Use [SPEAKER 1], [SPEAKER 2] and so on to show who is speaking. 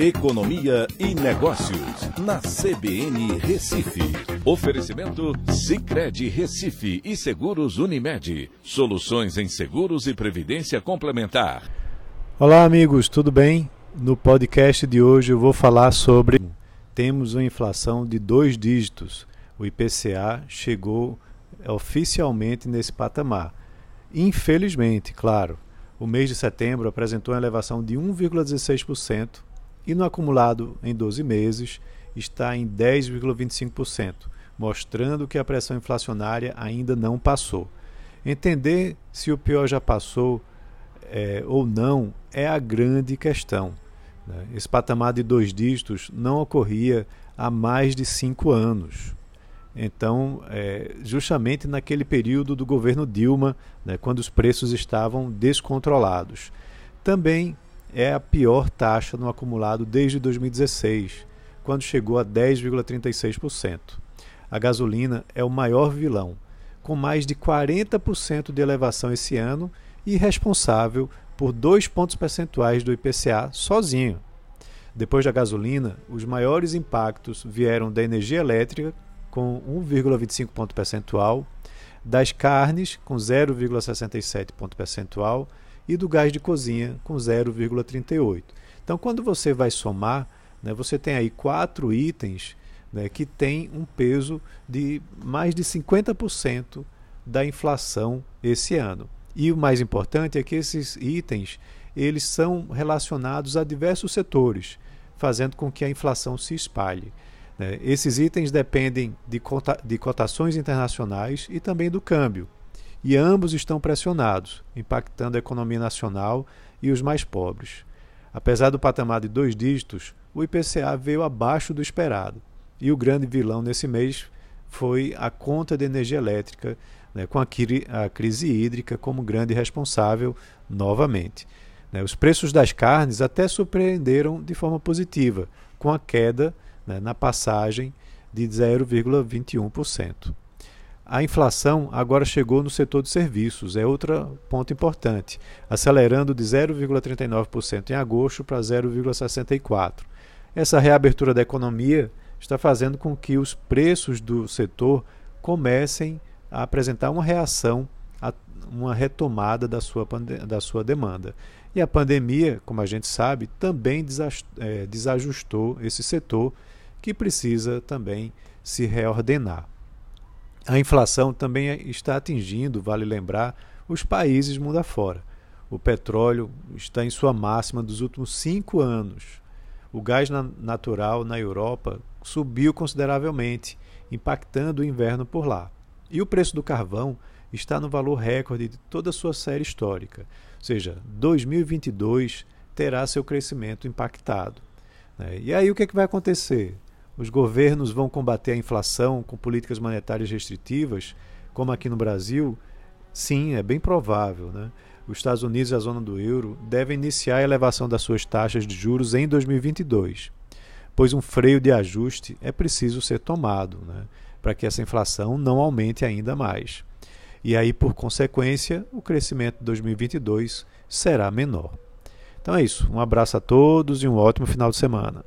[SPEAKER 1] Economia e Negócios, na CBN Recife. Oferecimento Cicred Recife e Seguros Unimed. Soluções em seguros e previdência complementar.
[SPEAKER 2] Olá, amigos, tudo bem? No podcast de hoje eu vou falar sobre. Temos uma inflação de dois dígitos. O IPCA chegou oficialmente nesse patamar. Infelizmente, claro, o mês de setembro apresentou uma elevação de 1,16% e no acumulado em 12 meses está em 10,25%, mostrando que a pressão inflacionária ainda não passou. Entender se o pior já passou é, ou não é a grande questão. Né? Esse patamar de dois dígitos não ocorria há mais de cinco anos. Então, é, justamente naquele período do governo Dilma, né, quando os preços estavam descontrolados. Também é a pior taxa no acumulado desde 2016, quando chegou a 10,36%. A gasolina é o maior vilão, com mais de 40% de elevação esse ano e responsável por dois pontos percentuais do IPCA sozinho. Depois da gasolina, os maiores impactos vieram da energia elétrica, com 1,25 ponto percentual, das carnes, com 0,67 ponto percentual, e do gás de cozinha com 0,38. Então, quando você vai somar, né, você tem aí quatro itens né, que têm um peso de mais de 50% da inflação esse ano. E o mais importante é que esses itens eles são relacionados a diversos setores, fazendo com que a inflação se espalhe. Né. Esses itens dependem de, cota de cotações internacionais e também do câmbio e ambos estão pressionados, impactando a economia nacional e os mais pobres. Apesar do patamar de dois dígitos, o IPCA veio abaixo do esperado, e o grande vilão nesse mês foi a conta de energia elétrica, né, com a, a, crise hídrica como grande responsável novamente. Né, os preços das carnes até surpreenderam de forma positiva, com a queda né, na passagem de 0,21%. A inflação agora chegou no setor de serviços, é outro ponto importante, acelerando de 0,39% em agosto para 0,64%. Essa reabertura da economia está fazendo com que os preços do setor comecem a apresentar uma reação, uma retomada da sua, da sua demanda. E a pandemia, como a gente sabe, também é, desajustou esse setor que precisa também se reordenar. A inflação também está atingindo, vale lembrar, os países mundo afora. O petróleo está em sua máxima dos últimos cinco anos. O gás natural na Europa subiu consideravelmente, impactando o inverno por lá. E o preço do carvão está no valor recorde de toda a sua série histórica, ou seja, 2022 terá seu crescimento impactado. Né? E aí o que, é que vai acontecer? Os governos vão combater a inflação com políticas monetárias restritivas, como aqui no Brasil? Sim, é bem provável. Né? Os Estados Unidos e a zona do euro devem iniciar a elevação das suas taxas de juros em 2022, pois um freio de ajuste é preciso ser tomado né? para que essa inflação não aumente ainda mais. E aí, por consequência, o crescimento de 2022 será menor. Então é isso. Um abraço a todos e um ótimo final de semana.